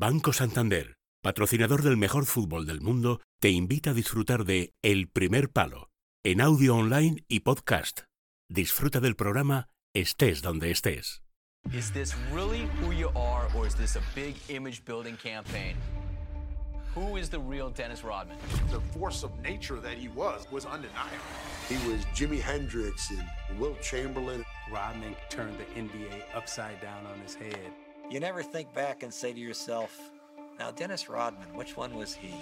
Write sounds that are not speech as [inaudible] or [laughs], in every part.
Banco Santander, patrocinador del mejor fútbol del mundo, te invita a disfrutar de El Primer Palo, en audio online y podcast. Disfruta del programa estés donde estés. Is this really who you are, or is this a big image building campaign? Who is the real Dennis Rodman? The force of nature that he was was undeniable. He was Jimi Hendrix and Wilt Chamberlain. Rodman turned the NBA upside down on his head. You never think back and say to yourself, now Dennis Rodman, which one was he?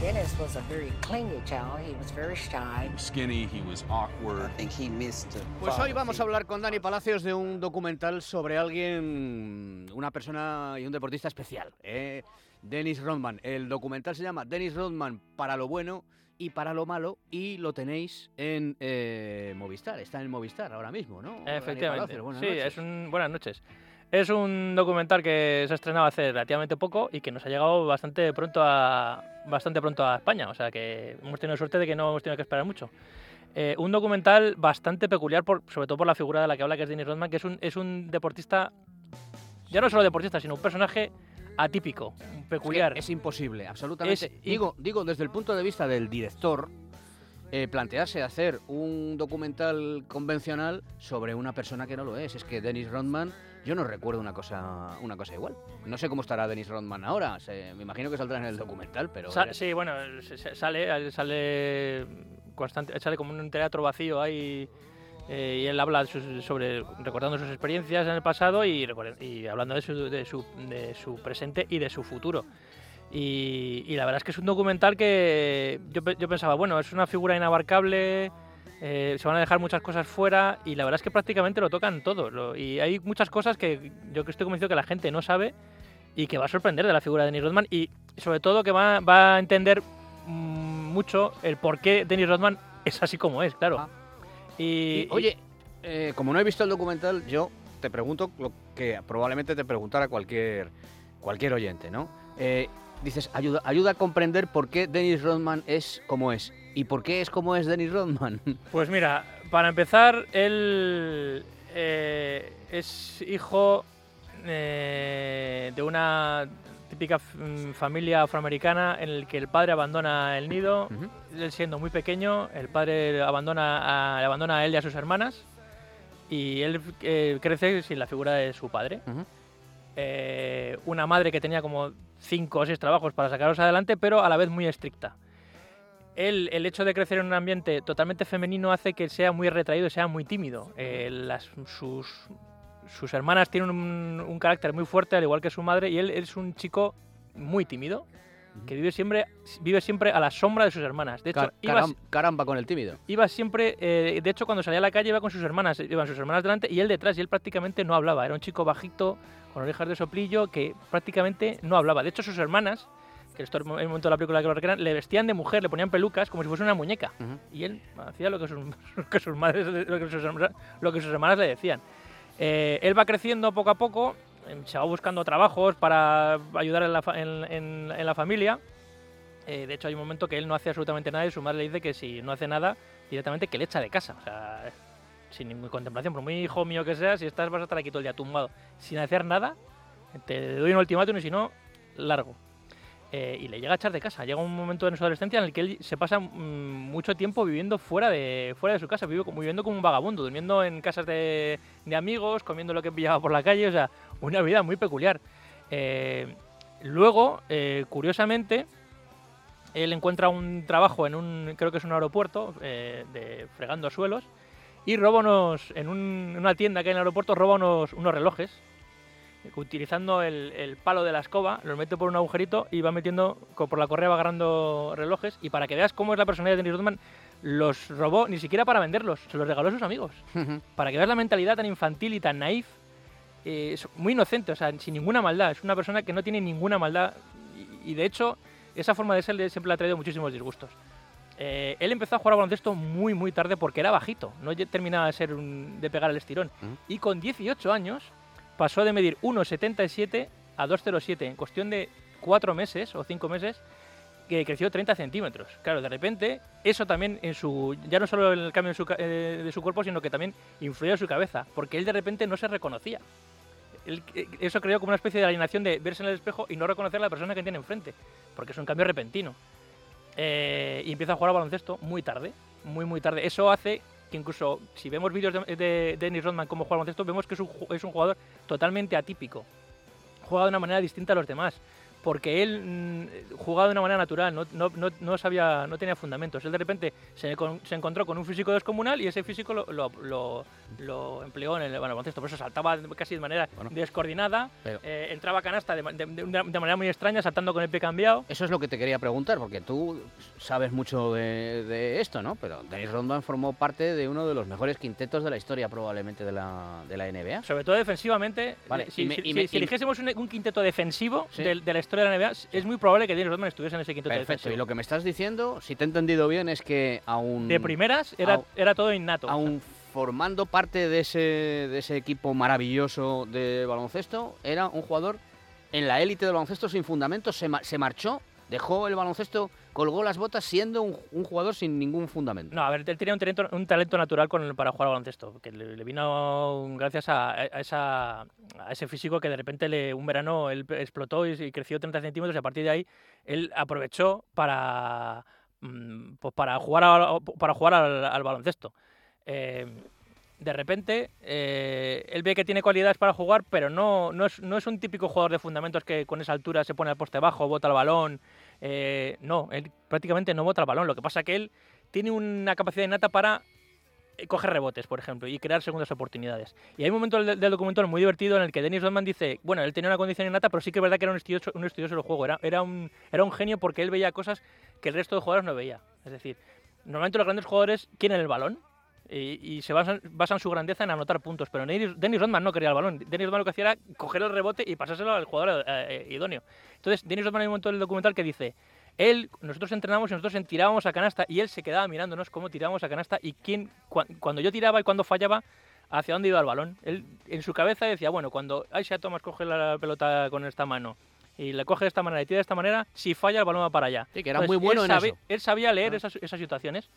Dennis was a very clingy child. He was very shy. Skinny, he was awkward. I think he missed Pues hoy vamos a hablar con Dani Palacios de un documental sobre alguien, una persona y un deportista especial, ¿eh? Dennis Rodman. El documental se llama Dennis Rodman para lo bueno y para lo malo y lo tenéis en eh, Movistar. Está en Movistar ahora mismo, ¿no? Efectivamente. Palacios, buenas sí, noches. es un buenas noches. Es un documental que se ha estrenado hace relativamente poco y que nos ha llegado bastante pronto a bastante pronto a España, o sea que hemos tenido suerte de que no hemos tenido que esperar mucho. Eh, un documental bastante peculiar, por, sobre todo por la figura de la que habla, que es Dennis Rodman, que es un, es un deportista, ya no solo deportista, sino un personaje atípico, peculiar. Es, que es imposible, absolutamente. Es- digo, digo, desde el punto de vista del director, eh, plantearse hacer un documental convencional sobre una persona que no lo es. Es que Dennis Rodman, yo no recuerdo una cosa, una cosa igual. No sé cómo estará Dennis Rodman ahora. se- me imagino que saldrá en el documental, pero. Sa- sí, bueno, sale, sale constante, sale como un teatro vacío ahí eh, y él habla sobre recordando sus experiencias en el pasado y, y hablando de su, de, su, de su presente y de su futuro. Y, y la verdad es que es un documental que yo, yo pensaba, bueno, es una figura inabarcable, eh, se van a dejar muchas cosas fuera y la verdad es que prácticamente lo tocan todo. lo- y hay muchas cosas que yo estoy convencido que la gente no sabe y que va a sorprender de la figura de Dennis Rodman y sobre todo que va, va a entender mm, mucho el por qué Dennis Rodman es así como es, claro. Ah. Y, Y, oye, eh, como no he visto el documental, yo te pregunto lo que probablemente te preguntara cualquier, cualquier oyente, ¿no? Eh, dices, ayuda, ayuda a comprender por qué Dennis Rodman es como es. ¿Y por qué es como es Dennis Rodman? [laughs] Pues mira, para empezar, él eh, es hijo eh, de una típica mm, familia afroamericana en el que el padre abandona el nido, él siendo muy pequeño, el padre abandona a, le abandona a él y a sus hermanas y él eh, crece sin la figura de su padre. Eh, una madre que tenía como cinco o seis trabajos para sacarlos adelante, pero a la vez muy estricta. Él, el hecho de crecer en un ambiente totalmente femenino hace que sea muy retraído, sea muy tímido. Eh, las- sus, sus hermanas tienen un, un carácter muy fuerte, al igual que su madre, y él es un chico muy tímido, que vive siempre, vive siempre a la sombra de sus hermanas. De hecho, Car- iba, caram- caramba con el tímido. iba siempre, eh, de hecho, cuando salía a la calle iba con sus hermanas, iban sus hermanas delante y él detrás, y él prácticamente no hablaba. Era un chico bajito, con orejas de soplillo, que prácticamente no hablaba. De hecho, sus hermanas, que esto es el momento de la película que lo recrean, le vestían de mujer, le ponían pelucas como si fuese una muñeca. Y él hacía lo que sus, lo [laughs] que sus madres, lo que sus, herma- lo que sus hermanas le decían. Eh, él va creciendo poco a poco, eh, se va buscando trabajos para ayudar en la, fa- en- en- en la familia. Eh, de hecho, hay un momento que él no hace absolutamente nada y su madre le dice que si no hace nada, directamente que le echa de casa. O sea, sin ninguna contemplación, por muy hijo mío que sea, si estás vas a estar aquí todo el día tumbado sin hacer nada, te doy un ultimátum y si no, largo. Eh, y le llega a echar de casa. Llega un momento en su adolescencia en el que él se pasa mm, mucho tiempo viviendo fuera de, fuera de su casa, vive viviendo como un vagabundo, durmiendo en casas de, de amigos, comiendo lo que pillaba por la calle, o sea, una vida muy peculiar. Eh, luego, eh, curiosamente, él encuentra un trabajo en un, creo que es un aeropuerto, eh, de fregando suelos, y roba unos, en, un- una tienda que hay en el aeropuerto, roba unos, unos relojes, utilizando el, el palo de la escoba, los mete por un agujerito y va metiendo, por la correa va agarrando relojes, y para que veas cómo es la personalidad de Dennis Rodman, los robó ni siquiera para venderlos, se los regaló a sus amigos, para que veas la mentalidad tan infantil y tan naif, eh, es muy inocente, o sea, sin ninguna maldad, es una persona que no tiene ninguna maldad, y, y de hecho, esa forma de ser siempre le ha traído muchísimos disgustos. Eh, él empezó a jugar al baloncesto muy, muy tarde porque era bajito, no terminaba de, ser un- de pegar el estirón. Ujú. Y con 18 años pasó de medir 1,77 a 2,07 en cuestión de 4 meses o 5 meses que creció 30 centímetros. Claro, de repente, eso también en su. Ya no solo en el cambio su eh, de su cuerpo, sino que también influyó en su cabeza, porque él de repente no se reconocía. él- eh, eso creó como una especie de alienación de verse en el espejo y no reconocer a la persona que tiene enfrente, porque es un cambio repentino. Eh, y empieza a jugar al baloncesto muy tarde, muy, muy tarde. Eso hace que incluso si vemos vídeos de, de Dennis Rodman cómo juega al baloncesto, vemos que es un, es un jugador totalmente atípico. Juega de una manera distinta a los demás. Porque él mm, jugaba de una manera natural, no, no, no, no sabía, no tenía fundamentos. Él de repente se, se encontró con un físico descomunal y ese físico lo, lo, lo- lo empleó en el baloncesto. Por eso saltaba casi de manera Bueno. descoordinada, Pero- eh, entraba a canasta de, de- de de manera muy extraña, saltando con el pie cambiado. Eso es lo que te quería preguntar, porque tú sabes mucho de, esto, ¿no? Pero Dennis Rodman formó parte de uno de los mejores quintetos de la historia, probablemente, de la, de la NBA. Sobre todo defensivamente. Vale, si, me- si- si- si me- eligiésemos un, un quinteto defensivo Sí. del- de, la historia de la NBA, es muy probable que Dennis Rodman estuviese en ese quinteto Perfecto, defensivo. y lo que me estás diciendo, si te he entendido bien, es que aún, De primeras era, Au- era todo innato. aún formando parte de ese, de ese equipo maravilloso de baloncesto, era un jugador en la élite del baloncesto sin fundamentos, se, ma- se marchó, dejó el baloncesto, colgó las botas siendo un, un jugador sin ningún fundamento. No, a ver, él tenía un talento, un talento natural con, para jugar al baloncesto, que le, le vino gracias a, a esa, a ese físico que de repente le, un verano él explotó y, y creció 30 centímetros y a partir de ahí él aprovechó para, mm, pues para jugar, a- para jugar al, al baloncesto. Eh, de repente, eh, él ve que tiene cualidades para jugar, pero no, no, es, no es un típico jugador de fundamentos que con esa altura se pone al poste bajo, bota el balón. Eh, no, él prácticamente no bota el balón. Lo que pasa que él tiene una capacidad innata para eh, coger rebotes, por ejemplo, y crear segundas oportunidades. Y hay un momento del, del documental muy divertido en el que Dennis Rodman dice, bueno, él tenía una condición innata, pero sí que es verdad que era un estudioso, un estudioso del juego, era, era, un, era un genio porque él veía cosas que el resto de jugadores no veía. Es decir, normalmente los grandes jugadores quieren el balón y, y se basan, basan su grandeza en anotar puntos, pero Dennis, Dennis Rodman no quería el balón. Dennis Rodman lo que hacía era coger el rebote y pasárselo al jugador eh, eh, idóneo. Entonces, Dennis Rodman hay un momento del documental que dice, él, nosotros entrenamos y nosotros tirábamos a canasta y él se quedaba mirándonos cómo tirábamos a canasta y quién, cua- cuando yo tiraba y cuando fallaba, hacia dónde iba el balón. Él en su cabeza decía, bueno, cuando Aisha Thomas coge la pelota con esta mano y le coge de esta manera y tira de esta manera, si falla el balón va para allá. Sí, que era Entonces, muy bueno él en sabe- eso. Él sabía leer Ah. esas, esas situaciones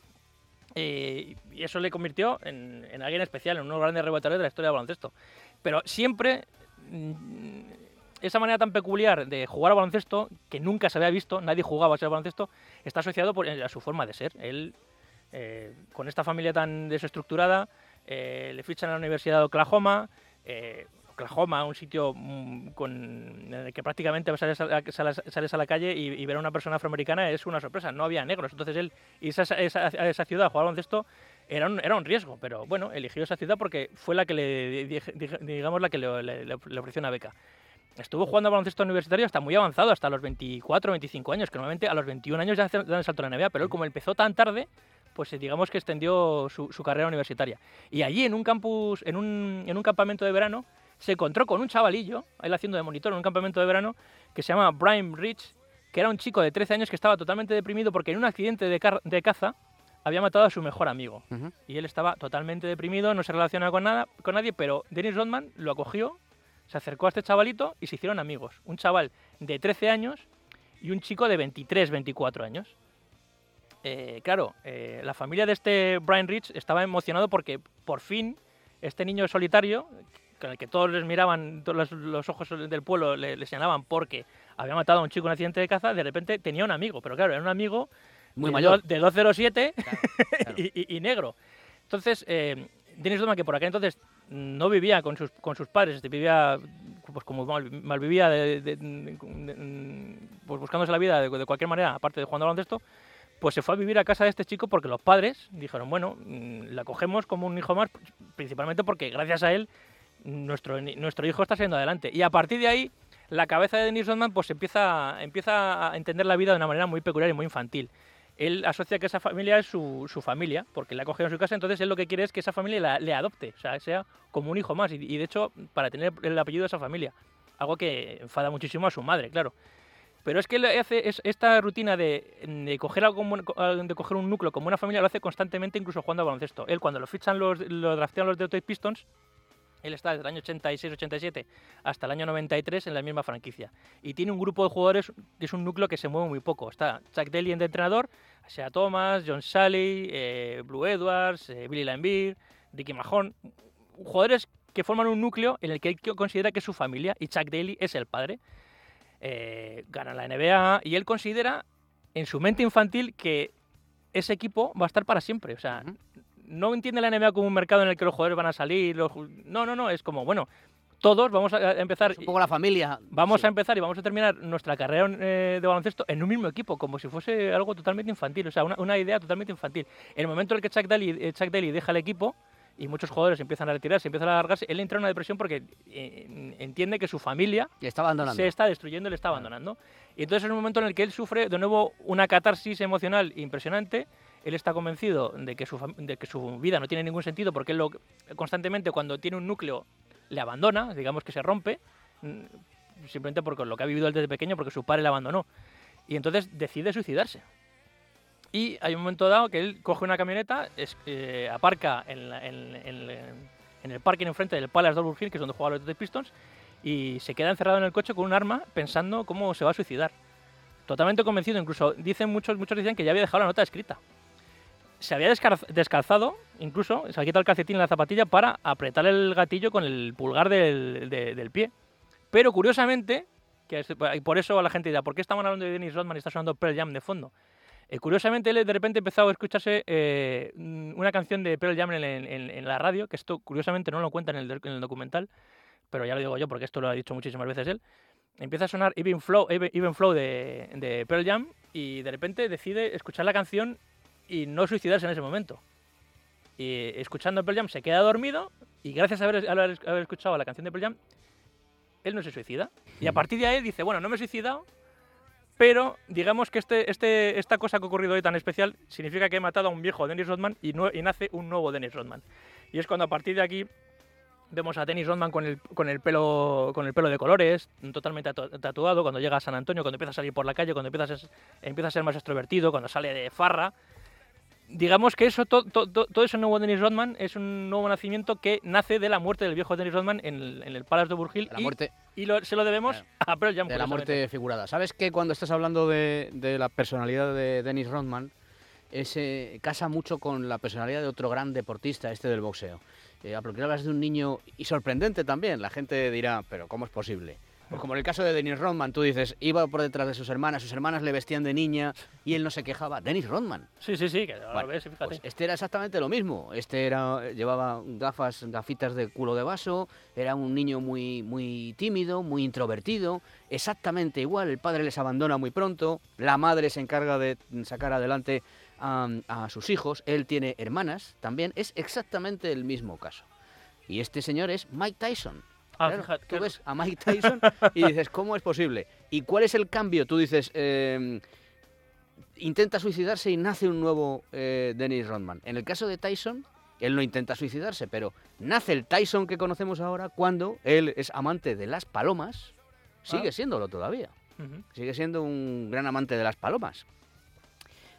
eh, y eso le convirtió en, en alguien especial, en uno de los grandes rebotadores de la historia del baloncesto. Pero siempre mm, esa manera tan peculiar de jugar al baloncesto, que nunca se había visto, nadie jugaba así al baloncesto, está asociado por, a su forma de ser. Él, eh, con esta familia tan desestructurada, eh, le fichan a la Universidad de Oklahoma. eh, Oklahoma, un sitio mm, con, en el que prácticamente sales a la, sales- sales a la calle y, y ver a una persona afroamericana es una sorpresa. No había negros. Entonces él irse a esa, a esa ciudad a jugar al baloncesto era un, era un riesgo. Pero bueno, eligió esa ciudad porque fue la que le, di- di- digamos, la que le, le- le ofreció una beca. Estuvo jugando al baloncesto universitario hasta muy avanzado, hasta los 24, 25 años, que normalmente a los 21 años ya dan el salto a la NBA, pero él como empezó tan tarde, pues eh, digamos que extendió su, su carrera universitaria. Y allí en un campus, en un, en un campamento de verano, se encontró con un chavalillo, él haciendo de monitor en un campamento de verano, que se llama Brian Rich, que era un chico de 13 años que estaba totalmente deprimido porque en un accidente de, car- de caza había matado a su mejor amigo. Y él estaba totalmente deprimido, no se relacionaba con, nada, con nadie, pero Dennis Rodman lo acogió, se acercó a este chavalito y se hicieron amigos. Un chaval de 13 años y un chico de 23, 24 años. Eh, claro, eh, la familia de este Brian Rich estaba emocionado porque por fin este niño solitario, con el que todos les miraban, todos los, los ojos del pueblo le, le señalaban porque había matado a un chico en un accidente de caza, de repente tenía un amigo, pero claro, era un amigo Muy de mayor. do- de 207 claro. [laughs] y, y- y negro. Entonces, eh, Dennis Rodman, que por aquel entonces no vivía con sus, con sus padres, este, vivía pues como mal, malvivía, de, de- de- de- pues buscándose la vida de, de cualquier manera, aparte de jugando al baloncesto, pues se fue a vivir a casa de este chico porque los padres dijeron, bueno, mm, la cogemos como un hijo más, principalmente porque gracias a él nuestro, nuestro hijo está saliendo adelante. Y a partir de ahí, la cabeza de Dennis Rodman pues empieza, empieza a entender la vida de una manera muy peculiar y muy infantil. Él asocia que esa familia es su, su familia, porque le ha cogido en su casa, entonces él lo que quiere es que esa familia la- le adopte, o sea, como un hijo más, y, de hecho, para tener el apellido de esa familia. Algo que enfada muchísimo a su madre, claro. Pero es que él hace es- esta rutina de, de coger algo de coger un núcleo como una familia, lo hace constantemente, incluso jugando al baloncesto. Él, cuando lo fichan los, lo draftean los Detroit Pistons, él está desde el año 86-87 hasta el año 93 en la misma franquicia. Y tiene un grupo de jugadores que es un núcleo que se mueve muy poco. Está Chuck Daly de entrenador, Sea Thomas, John Sally, eh, Blue Edwards, eh, Billy Lambier, Ricky Mahon. Jugadores que forman un núcleo en el que él considera que es su familia y Chuck Daly es el padre. Eh, gana la NBA y él considera en su mente infantil que ese equipo va a estar para siempre. O sea, no entiende la NBA como un mercado en el que los jugadores van a salir. los no, no, no. Es como, bueno, todos vamos a empezar. Es un poco la familia. Vamos Sí. a empezar y vamos a terminar nuestra carrera eh, de baloncesto en un mismo equipo, como si fuese algo totalmente infantil, o sea, una, una idea totalmente infantil. En el momento en el que Chuck Daly, eh, Chuck Daly deja el equipo y muchos jugadores empiezan a retirarse, empiezan a alargarse, él entra en una depresión porque eh, entiende que su familia está abandonando. se está destruyendo le está abandonando. Y entonces es un momento en el que él sufre de nuevo una catarsis emocional impresionante. Él está convencido de que su, de que su vida no tiene ningún sentido porque él lo, constantemente cuando tiene un núcleo le abandona, digamos que se rompe, mm, simplemente por lo que ha vivido él desde pequeño, porque su padre le abandonó. Y entonces decide suicidarse. Y hay un momento dado que él coge una camioneta, es- eh, aparca en, la- en- en- en el parking enfrente del Palace Double Hill, que es donde juegan los Detroit Pistons, y se queda encerrado en el coche con un arma pensando cómo se va a suicidar. Totalmente convencido, incluso dicen muchos, muchos dicen que ya había dejado la nota escrita. Se había descalzado, incluso, se ha quitado el calcetín en la zapatilla para apretar el gatillo con el pulgar del, de- del pie. Pero curiosamente, que y por eso la gente dirá, ¿por qué estamos hablando de Dennis Rodman y está sonando Pearl Jam de fondo? Eh, curiosamente, él de repente empezó a escucharse eh, una canción de Pearl Jam en, la radio, que esto curiosamente no lo cuenta en el, doc- en el documental, pero ya lo digo yo porque esto lo ha dicho muchísimas veces él. Empieza a sonar Even Flow, Even, Even Flow de, de Pearl Jam y de repente decide escuchar la canción y no suicidarse en ese momento. Y escuchando Pearl Jam se queda dormido y gracias a haber, a haber- haber escuchado la canción de Pearl Jam, él no se suicida. Y a partir de ahí dice, bueno, no me he suicidado, pero digamos que este, este, esta cosa que ha ocurrido hoy tan especial significa que he matado a un viejo Dennis Rodman y, nace un nuevo Dennis Rodman. Y es cuando a partir de aquí vemos a Dennis Rodman con el, con el, pelo, con el pelo de colores, totalmente tatu- tatuado, cuando llega a San Antonio, cuando empieza a salir por la calle, cuando empieza a ser, empieza a ser más extrovertido, cuando sale de farra. Digamos que eso, to- to- to- todo ese nuevo Dennis Rodman es un nuevo nacimiento que nace de la muerte del viejo Dennis Rodman en el, en el Palace de Burhill La y, muerte y lo- se lo debemos a Pearl Jam. de la muerte figurada. ¿Sabes que cuando estás hablando de, de la personalidad de Dennis Rodman, ese casa mucho con la personalidad de otro gran deportista, este del boxeo? Eh, porque hablas de un niño y sorprendente también. La gente dirá, pero ¿cómo es posible? Pues como en el caso de Dennis Rodman, tú dices, iba por detrás de sus hermanas, sus hermanas le vestían de niña y él no se quejaba. Dennis Rodman. Sí, sí, sí, que ahora Bueno, ves, fíjate. Pues este era exactamente lo mismo. Este era llevaba gafas, gafitas de culo de vaso, era un niño muy muy tímido, muy introvertido, exactamente igual. El padre les abandona muy pronto, la madre se encarga de sacar adelante a, a sus hijos. Él tiene hermanas también. Es exactamente el mismo caso. Y este señor es Mike Tyson. Ah, Claro, fíjate, tú claro. ves a Mike Tyson y [laughs] dices, ¿cómo es posible? ¿Y cuál es el cambio? Tú dices, eh, intenta suicidarse y nace un nuevo eh, Dennis Rodman. En el caso de Tyson, él no intenta suicidarse, pero nace el Tyson que conocemos ahora cuando él es amante de las palomas. Sigue Ah. siéndolo todavía. Sigue siendo un gran amante de las palomas.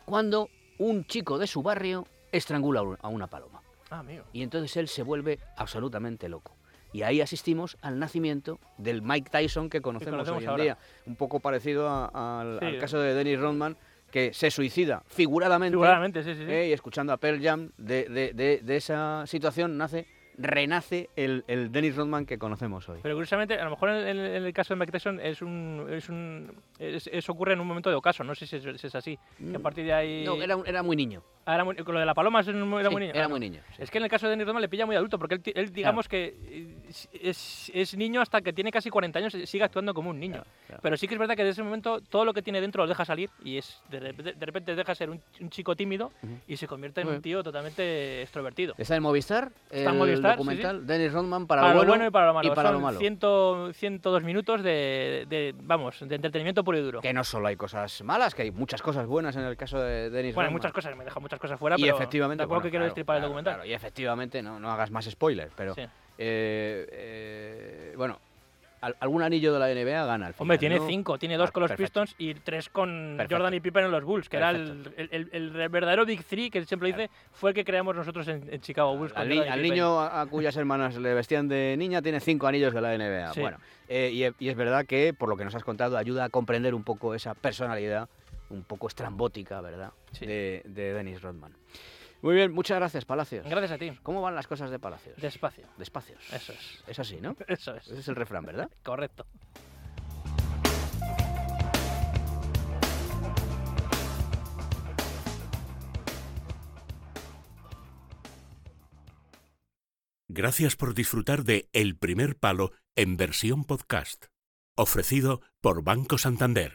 Cuando un chico de su barrio estrangula a un- a una paloma. Ah. Y entonces él se vuelve absolutamente loco. Y ahí asistimos al nacimiento del Mike Tyson que conocemos, conocemos hoy en ahora. día. Un poco parecido a- al, Sí, al caso de Dennis Rodman, que se suicida figuradamente. Figuradamente, sí, sí, sí. eh, y escuchando a Pearl Jam, de, de- de- de esa situación nace, renace el, el Dennis Rodman que conocemos hoy. Pero curiosamente, a lo mejor en, en- en el caso de Mike Tyson es un, es un es- eso ocurre en un momento de ocaso, no sé si es, si es así. Que a partir de ahí... Mm. No, era, era muy niño. Ah, con lo de la paloma era muy niño. era Ah, muy niño. Es que en el caso de Dennis Rodman le pilla muy adulto, porque él digamos que eh, es, es niño hasta que tiene casi 40 años y sigue actuando como un niño. claro. Pero sí que es verdad que desde ese momento todo lo que tiene dentro lo deja salir y es de, repente- de repente deja de ser un, un chico tímido y se convierte en Muy un tío totalmente extrovertido. Está en Movistar, Está en el Movistar, sí, documental Dennis Rodman para, Para, lo lo bueno y para lo malo. y para Son lo malo. 100 102 minutos de, de, vamos, de entretenimiento puro y duro. Que no solo hay cosas malas, que hay muchas cosas buenas en el caso de Dennis Bueno, hay Rodman. muchas cosas, me deja muchas cosas fuera, y pero efectivamente, tampoco bueno, que quiero claro, destripar el documental. claro, y efectivamente, no, no hagas más spoilers, pero Sí. Eh, eh, bueno, al- algún anillo de la NBA gana al final. Hombre, tiene ¿no? cinco, tiene dos Ah, con los perfecto. Pistons y tres con Perfecto. Jordan y Pippen en los Bulls, que era el, el- el- el verdadero Big Three que él siempre dice fue el que creamos nosotros en, en Chicago Bulls. Al, niño a, a cuyas hermanas le vestían de niña tiene cinco anillos de la NBA. Sí. Bueno, eh, y, y es verdad que, por lo que nos has contado, ayuda a comprender un poco esa personalidad un poco estrambótica, ¿verdad? Sí. De, de Dennis Rodman. Muy bien, muchas gracias, Palacios. Gracias a ti. ¿Cómo van las cosas de Palacios? Despacio. Despacios. Eso es. Es así, ¿no? [laughs] Eso es. Ese es el refrán, ¿verdad? Correcto. Gracias por disfrutar de El primer palo en versión podcast, ofrecido por Banco Santander.